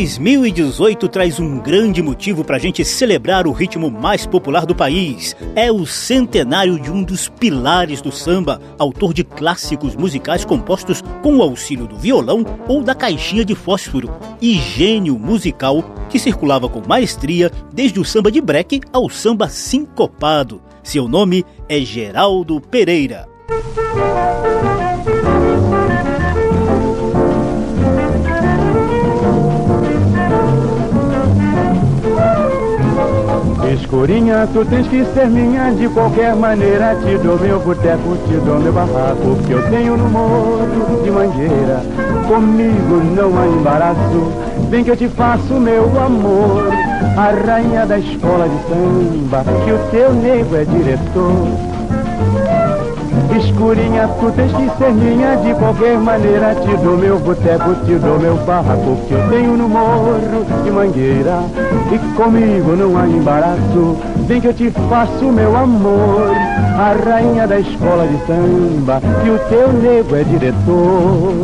2018 traz um grande motivo para a gente celebrar o ritmo mais popular do país. É o centenário de um dos pilares do samba, autor de clássicos musicais compostos com o auxílio do violão ou da caixinha de fósforo, e gênio musical que circulava com maestria desde o samba de breque ao samba sincopado. Seu nome é Geraldo Pereira. Escurinha, tu tens que ser minha de qualquer maneira. Te dou meu boteco, te dou meu barraco, que eu tenho no morro de mangueira. Comigo não há embaraço, vem que eu te faço meu amor. A rainha da escola de samba, que o teu nego é diretor. Escurinha, tu tens que ser minha de qualquer maneira. Te dou meu boteco, te dou meu barraco que eu tenho no morro de mangueira. E comigo não há embaraço, vem que eu te faço meu amor. A rainha da escola de samba, que o teu nego é diretor.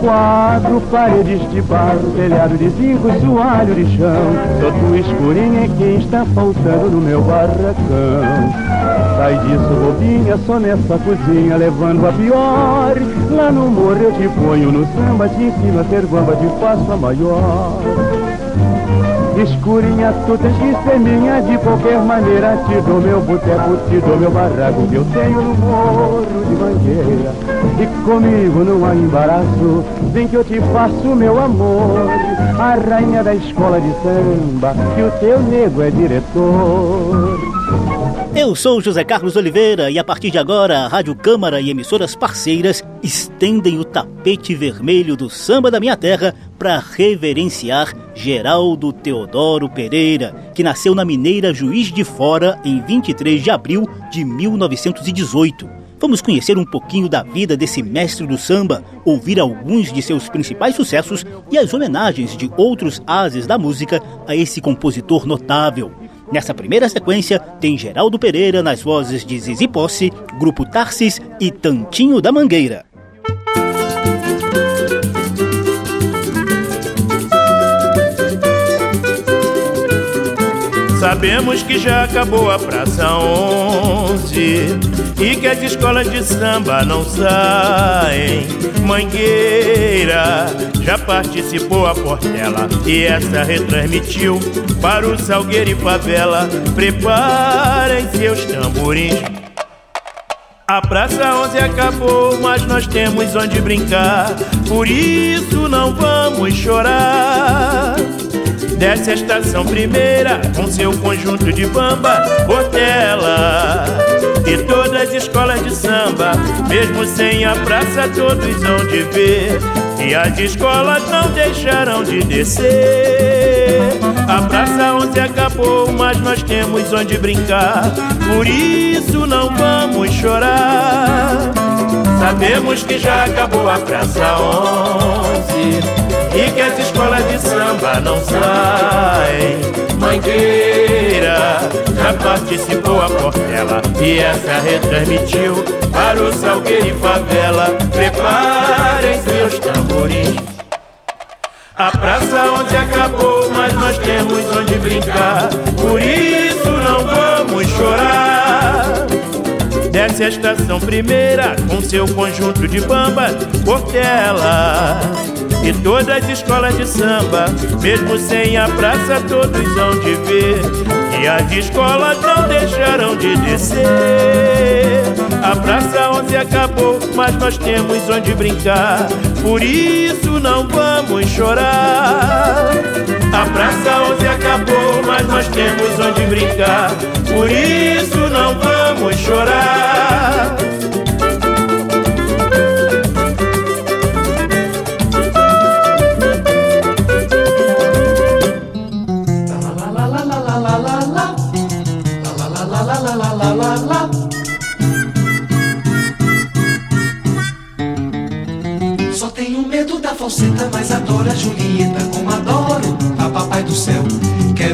Quatro paredes de barro, telhado de zinco, soalho de chão. Só tu escurinha é quem está faltando no meu barracão. Sai disso, bobinha, só nessa cozinha, levando a pior. Lá no morro eu te ponho no samba, te ensino a ter guamba, te faço a maior. Escurinha, tu tens que ser minha de qualquer maneira. Te dou meu boteco, te dou meu barraco que eu tenho no morro de mangueira. E comigo não há embaraço, vem que eu te faço meu amor. A rainha da escola de samba, que o teu nego é diretor. Eu sou José Carlos Oliveira e a partir de agora a Rádio Câmara e emissoras parceiras estendem o tapete vermelho do samba da minha terra para reverenciar Geraldo Teodoro Pereira, que nasceu na mineira Juiz de Fora em 23 de abril de 1918. Vamos conhecer um pouquinho da vida desse mestre do samba, ouvir alguns de seus principais sucessos e as homenagens de outros ases da música a esse compositor notável. Nessa primeira sequência, tem Geraldo Pereira nas vozes de Zizi Posse, Grupo Tarsis e Tantinho da Mangueira. Sabemos que já acabou a Praça 11 e que as escolas de samba não saem. Mangueira já participou a Portela e essa retransmitiu para o Salgueiro e Favela. Preparem seus tamborins. A Praça 11 acabou, mas nós temos onde brincar, por isso não vamos chorar. Desce a estação primeira com seu conjunto de bamba, Portela E todas as escolas de samba, mesmo sem a praça, todos hão de ver. E as escolas não deixarão de descer. A praça onde acabou, mas nós temos onde brincar. Por isso não vamos chorar. Sabemos que já acabou a praça 11 e que as escolas de samba não saem. Mangueira já participou a Portela e essa retransmitiu para o Salgueiro e Favela. Preparem seus tamborins. A praça onde acabou, mas nós temos onde brincar. Por isso não vamos chorar. Desce a estação primeira com seu conjunto de bambas, Portela. E todas as escolas de samba, mesmo sem a praça, todos hão de ver. E as escolas não deixarão de descer. A praça onde acabou, mas nós temos onde brincar. Por isso não vamos chorar. A praça onde acabou, mas nós temos onde brincar. Por isso não vamos chorar. só tenho medo da falseta, mas adoro a Julieta,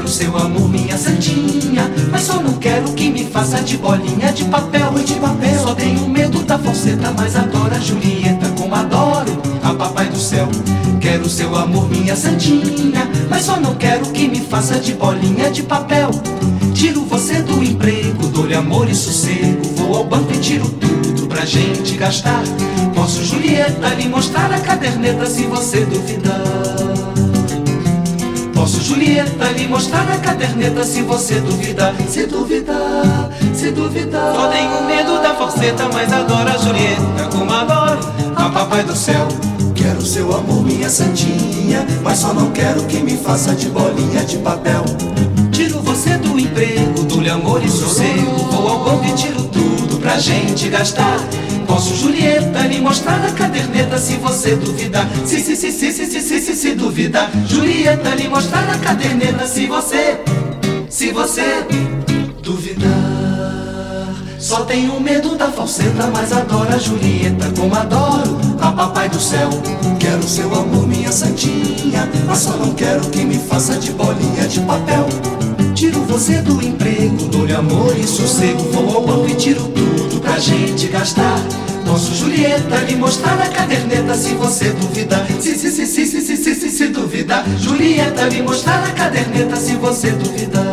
Quero seu amor, minha santinha, mas só não quero que me faça de bolinha de papel e de papel. Só tenho medo da falseta, mas adoro a Julieta, como adoro a papai do céu. Quero seu amor, minha santinha, mas só não quero que me faça de bolinha de papel. Tiro você do emprego, dou-lhe amor e sossego, vou ao banco e tiro tudo pra gente gastar. Posso, Julieta, lhe mostrar a caderneta se você duvidar. Posso, Julieta, lhe mostrar a caderneta se você duvidar. Se duvidar, se duvidar. Só tenho medo da falseta, mas adoro a Julieta, como adoro a papai do céu. Quero seu amor, minha santinha, mas só não quero que me faça de bolinha de papel. Tiro você do emprego, dou-lhe amor e sossego, vou ao banco e tiro tudo pra gente gastar. Posso, Julieta, lhe mostrar a caderneta se você duvidar. Se, se, se, se, se, se, se, se, se duvidar. Julieta, lhe mostrar a caderneta se você, se você duvidar. Só tenho medo da falseta, mas adoro a Julieta, como adoro a papai do céu. Quero seu amor, minha santinha, mas só não quero que me faça de bolinha de papel. Tiro você do emprego, dou-lhe amor e sossego, vou ao banco e tiro tudo gente gastar. Posso, Julieta, lhe mostrar a caderneta se você duvidar. Se, se, se, se, se, se, se, se, se duvidar. Julieta, lhe mostrar a caderneta se você duvidar.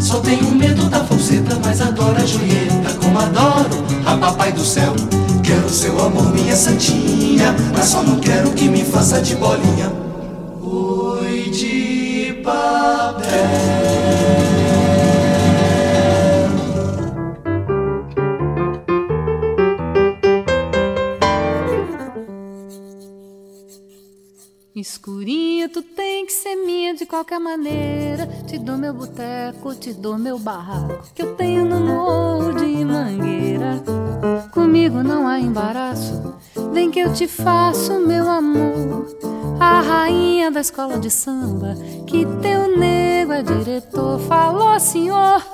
Só tenho medo da falseta, mas adoro a Julieta, como adoro a papai do céu. Quero seu amor, minha santinha, mas só não quero que me faça de bolinha. Oi, de papel. Escurinha, tu tem que ser minha de qualquer maneira. Te dou meu boteco, te dou meu barraco, que eu tenho no morro de mangueira. Comigo não há embaraço, vem que eu te faço, meu amor. A rainha da escola de samba, que teu nego é diretor, falou, senhor.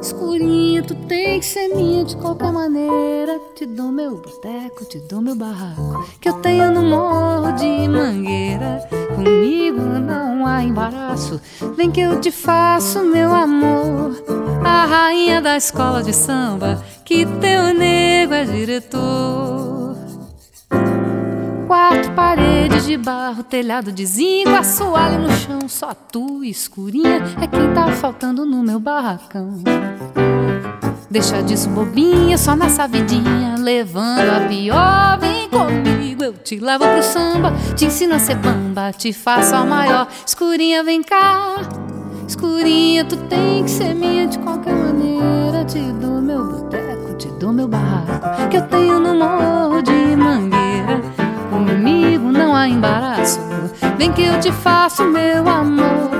Escurinha, tu tem que ser minha de qualquer maneira. Te dou meu boteco, te dou meu barraco, que eu tenho no morro de mangueira. Comigo não há embaraço, vem que eu te faço, meu amor. A rainha da escola de samba, que teu nego é diretor. Quatro paredes de barro, telhado de zinco, assoalho no chão, só tu, escurinha, é quem tá faltando no meu barracão. Deixa disso bobinha, só nessa vidinha, levando a pior. Vem comigo, eu te levo pro samba, te ensino a ser bamba, te faço a maior. Escurinha, vem cá. Escurinha, tu tem que ser minha de qualquer maneira. Te dou meu boteco, te dou meu barraco, que eu tenho no morro Embaraço, vem que eu te faço, meu amor.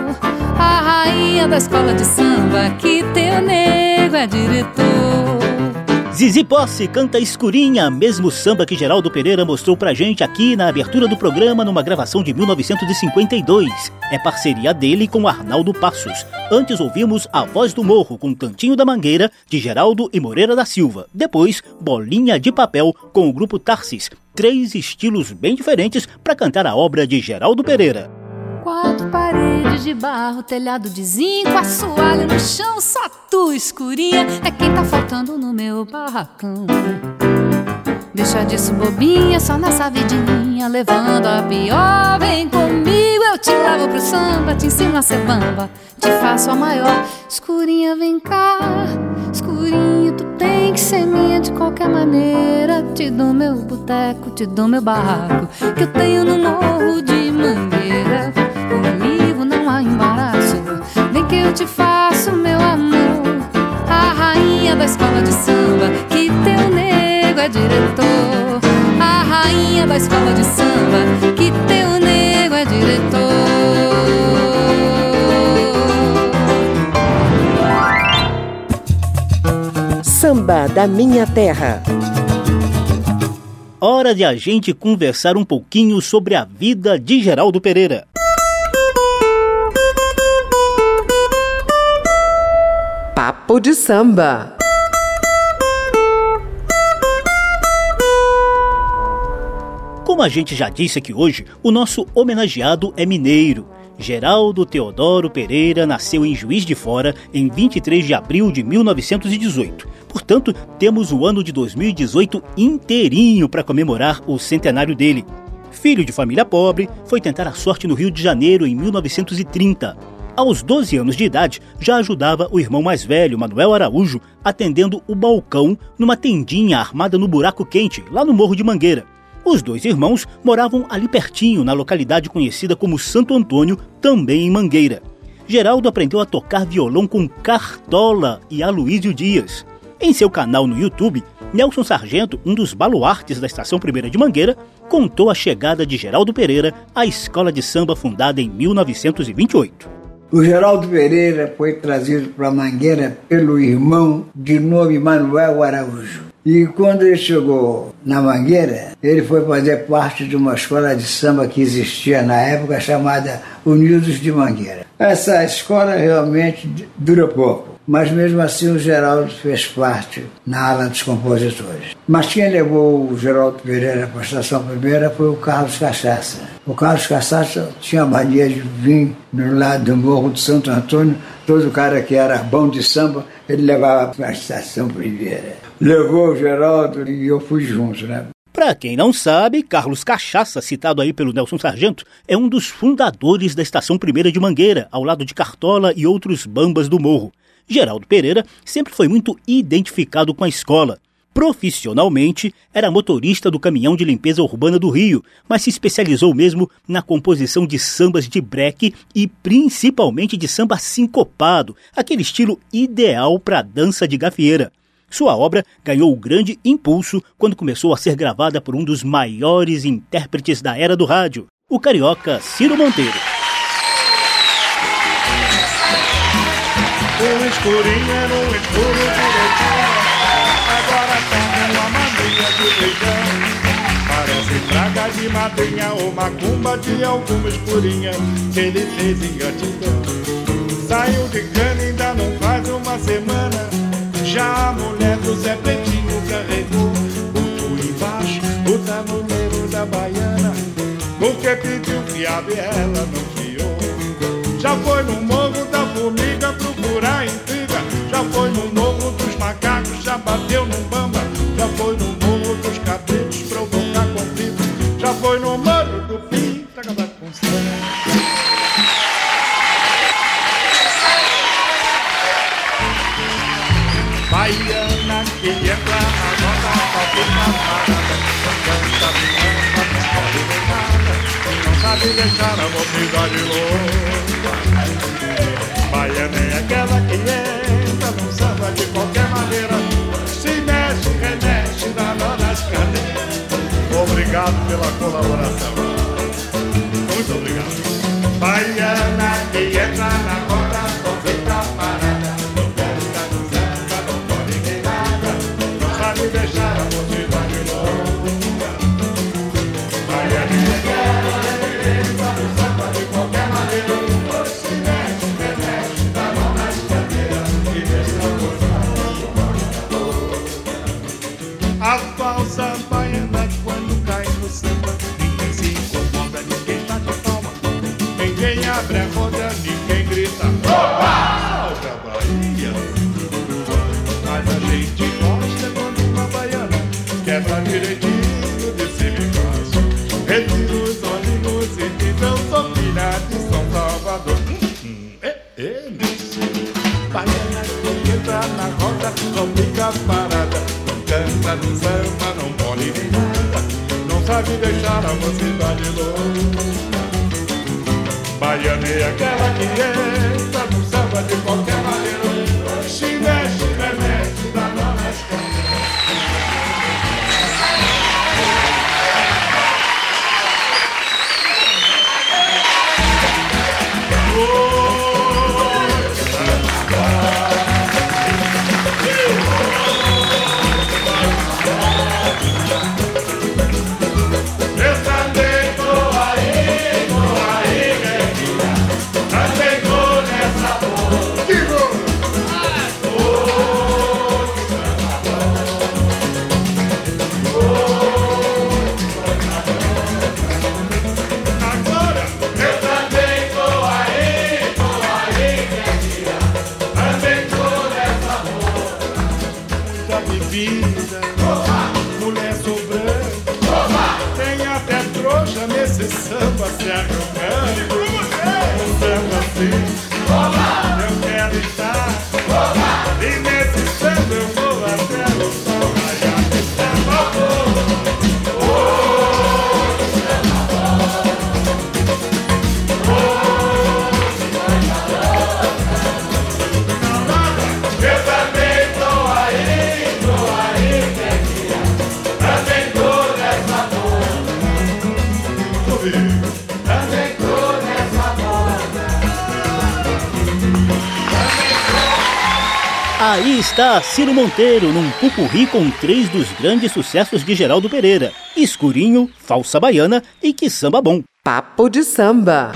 A rainha da escola de samba, que teu nego é diretor. Zizi Posse canta Escurinha, mesmo samba que Geraldo Pereira mostrou pra gente aqui na abertura do programa numa gravação de 1952. É parceria dele com Arnaldo Passos. Antes ouvimos A Voz do Morro com Cantinho da Mangueira, de Geraldo e Moreira da Silva. Depois, Bolinha de Papel com o grupo Tarsis. Três estilos bem diferentes para cantar a obra de Geraldo Pereira. Quatro paredes de barro, telhado de zinco, assoalho no chão, só tu escurinha é quem tá faltando no meu barracão. Deixa disso bobinha, só nessa vidinha, levando a pior. Vem comigo, eu te levo pro samba, te ensino a ser bamba, te faço a maior. Escurinha, vem cá, escurinha, que ser minha de qualquer maneira. Te dou meu boteco, te dou meu barraco, que eu tenho no morro de mangueira. Comigo não há embaraço, vem que eu te faço, meu amor. A rainha da escola de samba, que teu nego é diretor. A rainha da escola de samba, que teu nego é diretor. Samba da Minha Terra. Hora de a gente conversar um pouquinho sobre a vida de Geraldo Pereira. Papo de samba. Como a gente já disse aqui hoje, o nosso homenageado é mineiro. Geraldo Teodoro Pereira nasceu em Juiz de Fora em 23 de abril de 1918. Portanto, temos o ano de 2018 inteirinho para comemorar o centenário dele. Filho de família pobre, foi tentar a sorte no Rio de Janeiro em 1930. Aos 12 anos de idade, já ajudava o irmão mais velho, Manuel Araújo, atendendo o balcão numa tendinha armada no buraco quente, lá no Morro de Mangueira. Os dois irmãos moravam ali pertinho, na localidade conhecida como Santo Antônio, também em Mangueira. Geraldo aprendeu a tocar violão com Cartola e Aloísio Dias. Em seu canal no YouTube, Nelson Sargento, um dos baluartes da Estação Primeira de Mangueira, contou a chegada de Geraldo Pereira à escola de samba fundada em 1928. O Geraldo Pereira foi trazido para Mangueira pelo irmão de nome Manuel Araújo. E quando ele chegou na Mangueira, ele foi fazer parte de uma escola de samba que existia na época chamada Unidos de Mangueira. Essa escola realmente dura pouco mas mesmo assim o Geraldo fez parte na ala dos compositores. Mas quem levou o Geraldo Pereira para a estação primeira foi o Carlos Cachaça. O Carlos Cachaça tinha a mania de vir no lado do Morro de Santo Antônio, todo cara que era bom de samba, ele levava para a estação primeira. Levou o Geraldo e eu fui junto, né? Para quem não sabe, Carlos Cachaça, citado aí pelo Nelson Sargento, é um dos fundadores da Estação Primeira de Mangueira, ao lado de Cartola e outros bambas do morro. Geraldo Pereira sempre foi muito identificado com a escola. Profissionalmente, era motorista do caminhão de limpeza urbana do Rio, mas se especializou mesmo na composição de sambas de breque e principalmente de samba sincopado, aquele estilo ideal para dança de gafieira. Sua obra ganhou grande impulso quando começou a ser gravada por um dos maiores intérpretes da era do rádio, o carioca Ciro Monteiro. Escurinho escuro beijão Parece praga de madrinha ou macumba de alguma escurinha. Que ele fez em gratidão Saiu de cana ainda não faz uma semana. Já a mulher do Zé Pretinho carregou Botou embaixo o tabuleiro da baiana. Porque pediu fiado e ela não fiou Já foi no morro da formiga procurar intriga. Já foi no morro dos macacos, já bateu no sabe deixar a mocidade louca. Baiana é aquela que entra no samba de qualquer maneira. Se mexe, remexe, dá nó nas cadeiras Obrigado pela colaboração. Muito obrigado. Baiana que entra na roda, não samba, não pode nada Não sabe deixar a mocidade louca. Baiana é aquela que entra no samba de qualquer está Ciro Monteiro num pupurri com três dos grandes sucessos de Geraldo Pereira: Escurinho, Falsa Baiana e Que Samba Bom. Papo de samba.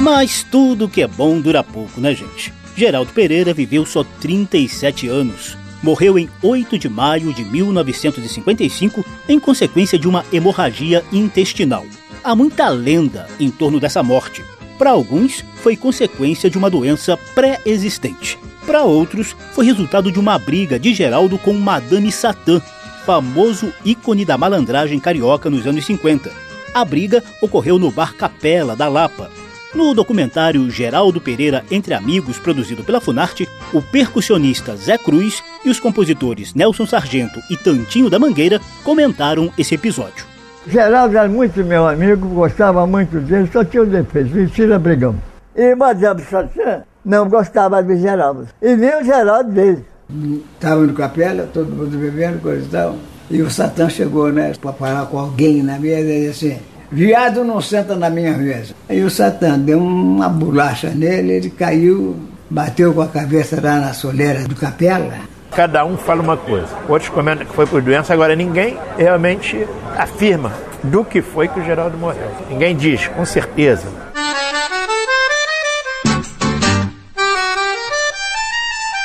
Mas tudo que é bom dura pouco, né, gente? Geraldo Pereira viveu só 37 anos. Morreu em 8 de maio de 1955 em consequência de uma hemorragia intestinal. Há muita lenda em torno dessa morte. Para alguns, foi consequência de uma doença pré-existente. Para outros, foi resultado de uma briga de Geraldo com Madame Satã, famoso ícone da malandragem carioca nos anos 50. A briga ocorreu no Bar Capela da Lapa. No documentário Geraldo Pereira Entre Amigos, produzido pela Funarte, o percussionista Zé Cruz e os compositores Nelson Sargento e Tantinho da Mangueira comentaram esse episódio. Geraldo era muito meu amigo, gostava muito dele, só tinha um defeito, mentira brigão. E Madame Satã não gostava de Geraldo. E nem o Geraldo dele. Estava no capela, todo mundo bebendo, coisa e tal. E o Satã chegou, né, para falar com alguém na mesa e disse assim, viado não senta na minha mesa. Aí o Satã deu uma bolacha nele, ele caiu, bateu com a cabeça lá na soleira do capela. Cada um fala uma coisa. Outros comentam que foi por doença, agora ninguém realmente afirma do que foi que o Geraldo morreu. Ninguém diz, com certeza.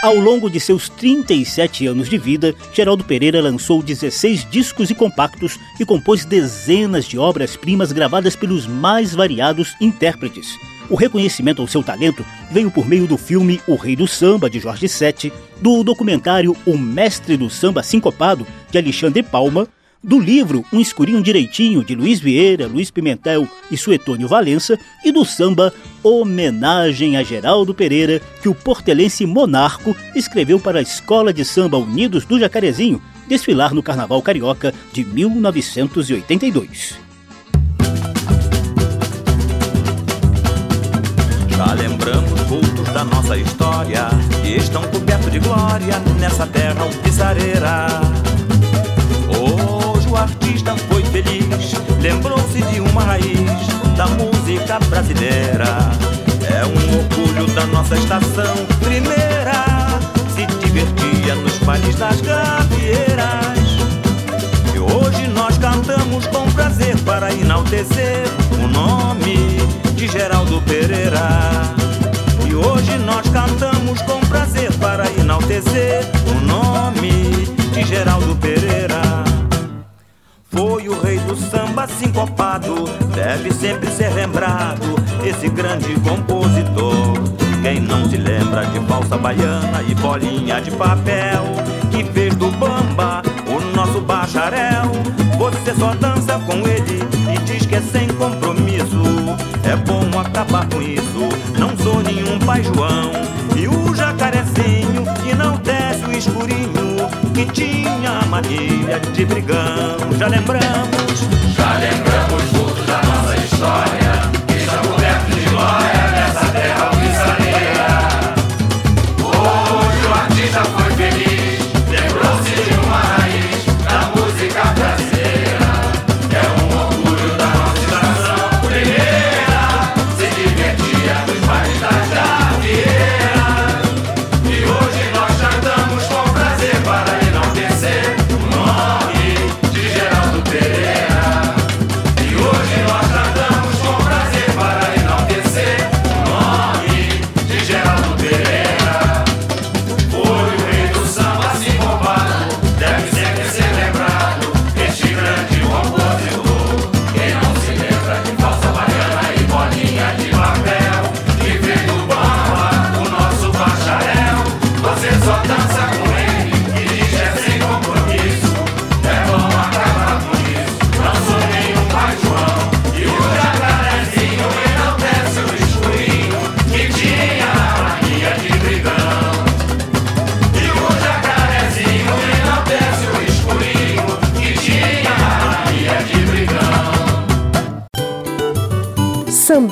Ao longo de seus 37 anos de vida, Geraldo Pereira lançou 16 discos e compactos e compôs dezenas de obras-primas gravadas pelos mais variados intérpretes. O reconhecimento ao seu talento veio por meio do filme O Rei do Samba, de Jorge Sete, do documentário O Mestre do Samba Sincopado, de Alexandre Palma, do livro Um Escurinho Direitinho, de Luiz Vieira, Luiz Pimentel e Suetônio Valença, e do samba Homenagem a Geraldo Pereira, que o portelense Monarco escreveu para a Escola de Samba Unidos do Jacarezinho, desfilar no Carnaval Carioca de 1982. Vultos da nossa história que estão cobertos de glória nessa terra alvissareira. Hoje o artista foi feliz, lembrou-se de uma raiz da música brasileira. É um orgulho da nossa estação primeira, se divertia nos bailes das gavieiras. E hoje nós cantamos com prazer para enaltecer o nome de Geraldo Pereira. Hoje nós cantamos com prazer para enaltecer o nome de Geraldo Pereira. Foi o rei do samba sincopado, deve sempre ser lembrado esse grande compositor. Quem não se lembra de falsa baiana e bolinha de papel, que fez do bamba o nosso bacharel. Você só dança com ele e diz que é sem compromisso. É bom acabar com isso. Não João. E o jacarezinho que não desce o escurinho, que tinha a mania de brigão. Já lembramos, Já lembramos muito da nossa história,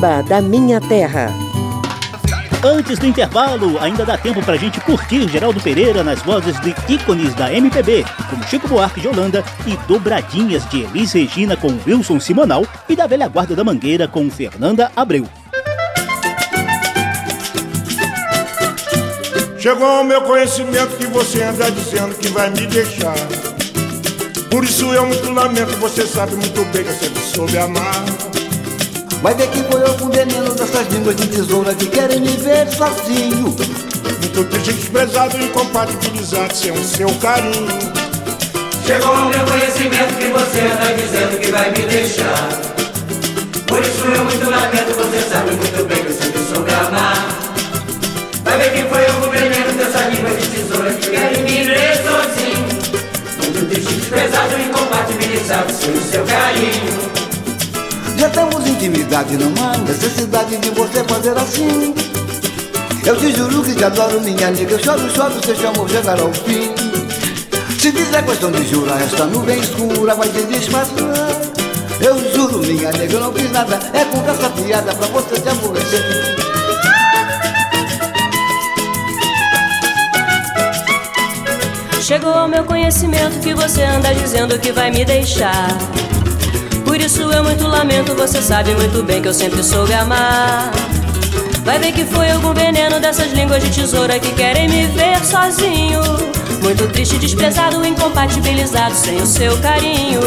da Minha Terra. Antes do intervalo, ainda dá tempo pra gente curtir Geraldo Pereira nas vozes de ícones da MPB, como Chico Buarque de Holanda e dobradinhas de Elis Regina com Wilson Simonal e da velha guarda da Mangueira com Fernanda Abreu. Chegou ao meu conhecimento que você anda dizendo que vai me deixar. Por isso eu muito lamento, você sabe muito bem que eu sempre soube amar. Vai ver que foi eu com veneno dessas línguas de tesoura que querem me ver sozinho. Muito triste, desprezado e incompatibilizado sem o seu carinho. Chegou ao meu conhecimento que você anda dizendo que vai me deixar. Por isso eu muito lamento, você sabe muito bem que eu sempre soube amar. Vai ver que foi eu com veneno dessas línguas de tesoura que querem me ver sozinho. Muito triste, desprezado e incompatibilizado sem o seu carinho. Já temos intimidade, não há necessidade de você fazer assim. Eu te juro que te adoro, minha nega. Eu choro, choro, se chamou chegar ao fim. Se fizer questão de jurar, esta nuvem escura vai se disfarçar. Eu juro, minha nega, eu não fiz nada. É conversa fiada pra você se aborrecer. Chegou ao meu conhecimento que você anda dizendo que vai me deixar. Por isso eu muito lamento, você sabe muito bem que eu sempre soube amar. Vai ver que foi algum veneno dessas línguas de tesoura que querem me ver sozinho. Muito triste, desprezado, incompatibilizado sem o seu carinho.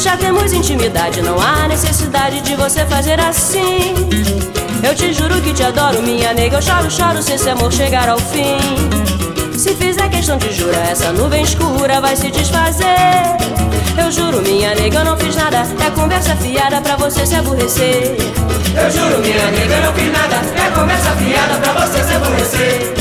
Já temos intimidade, não há necessidade de você fazer assim. Eu te juro que te adoro, minha nega. Eu choro, choro se esse amor chegar ao fim. Se fizer questão de jura, essa nuvem escura vai se desfazer. Eu juro, minha nega, eu não fiz nada. É conversa fiada pra você se aborrecer. Eu juro, minha nega, eu não fiz nada. É conversa fiada pra você se aborrecer.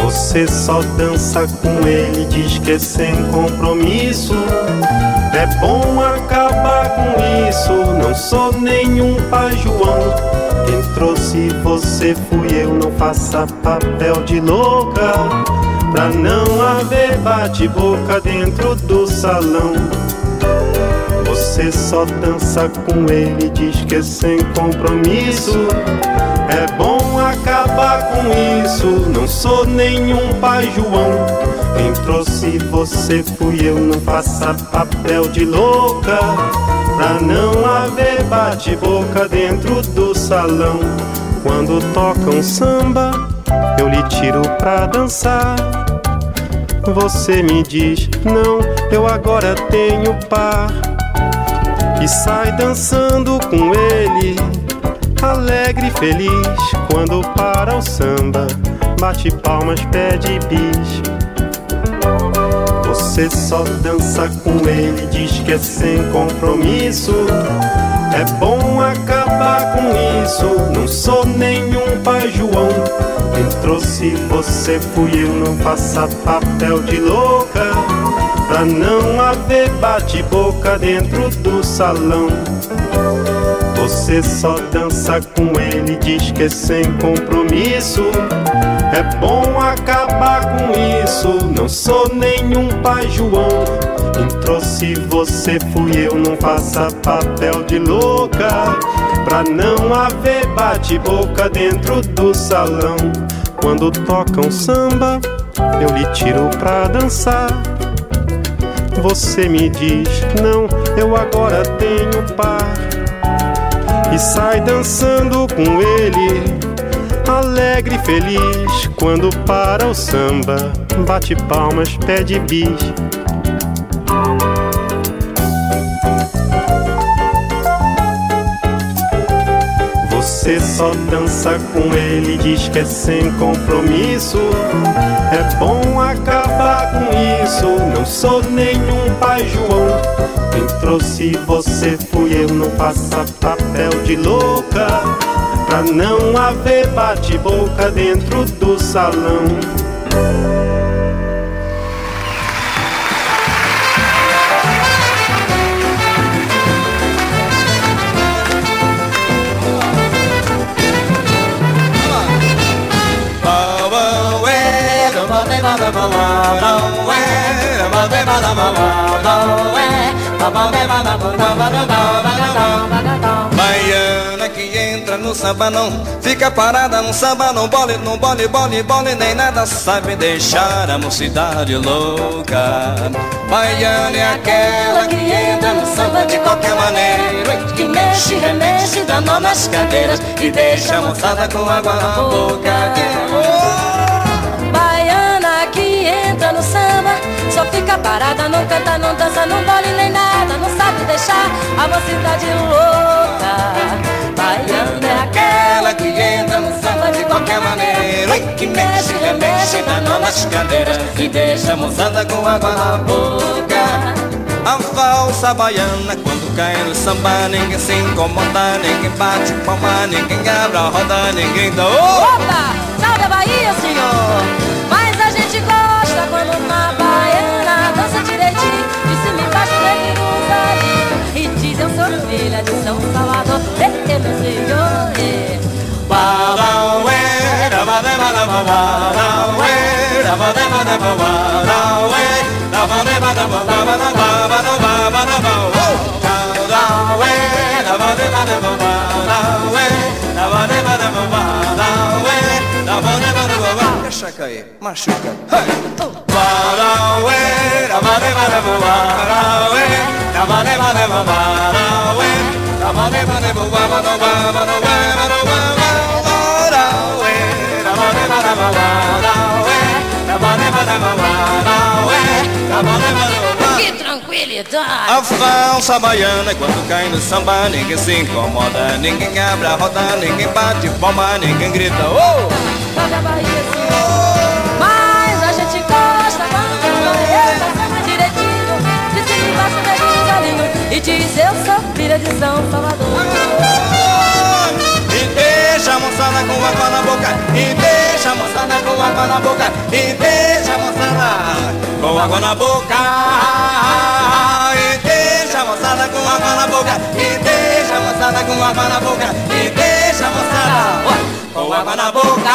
Você só dança com ele, diz que é sem compromisso. É bom acabar com isso. Não sou nenhum pai João. Quem trouxe você fui eu. Não faça papel de louca. Pra não haver bate-boca dentro do salão. Você só dança com ele, diz que é sem compromisso. É bom acabar com isso. Não sou nenhum pai João. Quem trouxe você fui eu. Não faça papel de louca. Pra não haver bate-boca dentro do salão. Quando tocam samba, eu lhe tiro pra dançar. Você me diz, não, eu agora tenho par. E sai dançando com ele alegre e feliz quando para o samba, bate palmas, pede bis. Você só dança com ele, diz que é sem compromisso. É bom acabar com isso. Não sou nenhum pai João. Quem trouxe você fui eu, não faça papel de louca. Pra não haver bate-boca dentro do salão. Você só dança com ele, diz que é sem compromisso. É bom acabar com isso. Não sou nenhum pai João. Quem trouxe você fui eu, não faça papel de louca. Pra não haver bate-boca dentro do salão. Quando tocam samba, eu lhe tiro pra dançar. Você me diz, não, eu agora tenho par e sai dançando com ele, alegre e feliz. Quando para o samba, bate palmas, pede bis. Você só dança com ele, diz que é sem compromisso. É bom acabar com isso. Não sou nenhum pai João. Quem trouxe você fui eu, não faça papel de louca. Pra não haver bate-boca dentro do salão. No samba não. Fica parada no samba, não bole, não bole, bole, bole Nem nada sabe deixar a mocidade louca. Baiana é aquela que entra no samba de qualquer maneira Que mexe, remexe, dá nó nas cadeiras E deixa a moçada com água na boca. Baiana que entra no samba Só fica parada, não canta, não dança, não bole nem nada Não sabe deixar a mocidade louca nó nas cadeiras E deixa a moçada com água na boca A valsa baiana quando cai no samba Ninguém se incomoda, ninguém bate palma Ninguém abre a roda, ninguém dá Opa! Salve a Bahia, senhor! Mas a gente gosta quando uma baiana dança direitinho e embaixo, ele cruza ali E diz eu sou filha de São Salvador Eh, meu senhor, eh Badauê, badabá, badauê, badauê! Badauê, Shakay, Mashuka. Hey! Que tranquilidade! A falsa baiana quando cai no samba Ninguém se incomoda, ninguém abre a roda Ninguém bate palma, ninguém grita oh! Salve a Bahia, senhor Mas a gente gosta quando a baiana dança direitinho De cima e embaixo, neguinho, galinho E diz eu sou filha de São Salvador deixa a moçada com água na boca. E deixa a moçada com água na boca. E deixa a moçada com água na boca. E deixa a moçada com água na boca. E deixa a moçada com água na boca. E deixa a moçada com água na boca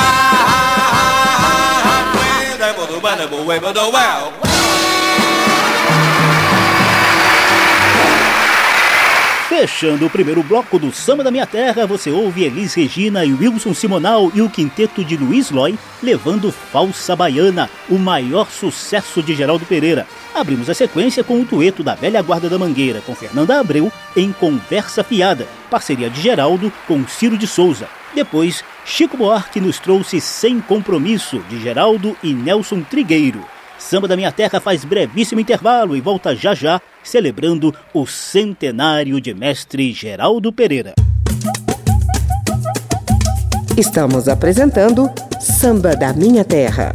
Fechando o primeiro bloco do Samba da Minha Terra, você ouve Elis Regina e Wilson Simonal e o quinteto de Luiz Loy levando Falsa Baiana, o maior sucesso de Geraldo Pereira. Abrimos a sequência com o dueto da velha guarda da Mangueira com Fernanda Abreu em Conversa Fiada, parceria de Geraldo com Ciro de Souza. Depois, Chico Buarque nos trouxe Sem Compromisso, de Geraldo e Nelson Trigueiro. Samba da Minha Terra faz brevíssimo intervalo e volta já já, celebrando o centenário de mestre Geraldo Pereira. Estamos apresentando Samba da Minha Terra.